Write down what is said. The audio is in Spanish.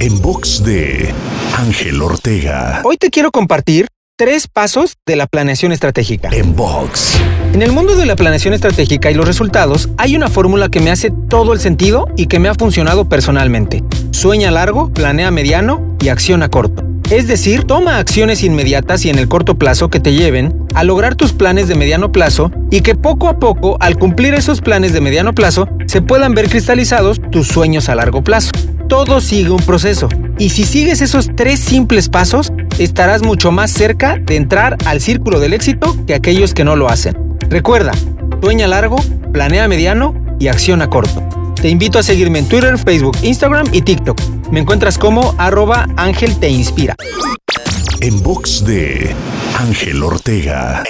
En box de Ángel Ortega. Hoy te quiero compartir tres pasos de la planeación estratégica. En box. En el mundo de la planeación estratégica y los resultados, hay una fórmula que me hace todo el sentido y que me ha funcionado personalmente. Sueña largo, planea mediano y acciona corto. Es decir, toma acciones inmediatas y en el corto plazo que te lleven a lograr tus planes de mediano plazo y que poco a poco, al cumplir esos planes de mediano plazo, se puedan ver cristalizados tus sueños a largo plazo. Todo sigue un proceso y si sigues esos tres simples pasos, estarás mucho más cerca de entrar al círculo del éxito que aquellos que no lo hacen. Recuerda, sueña largo, planea mediano y acciona corto. Te invito a seguirme en Twitter, Facebook, Instagram y TikTok. Me encuentras como arroba Ángel Te Inspira. En box de Ángel Ortega.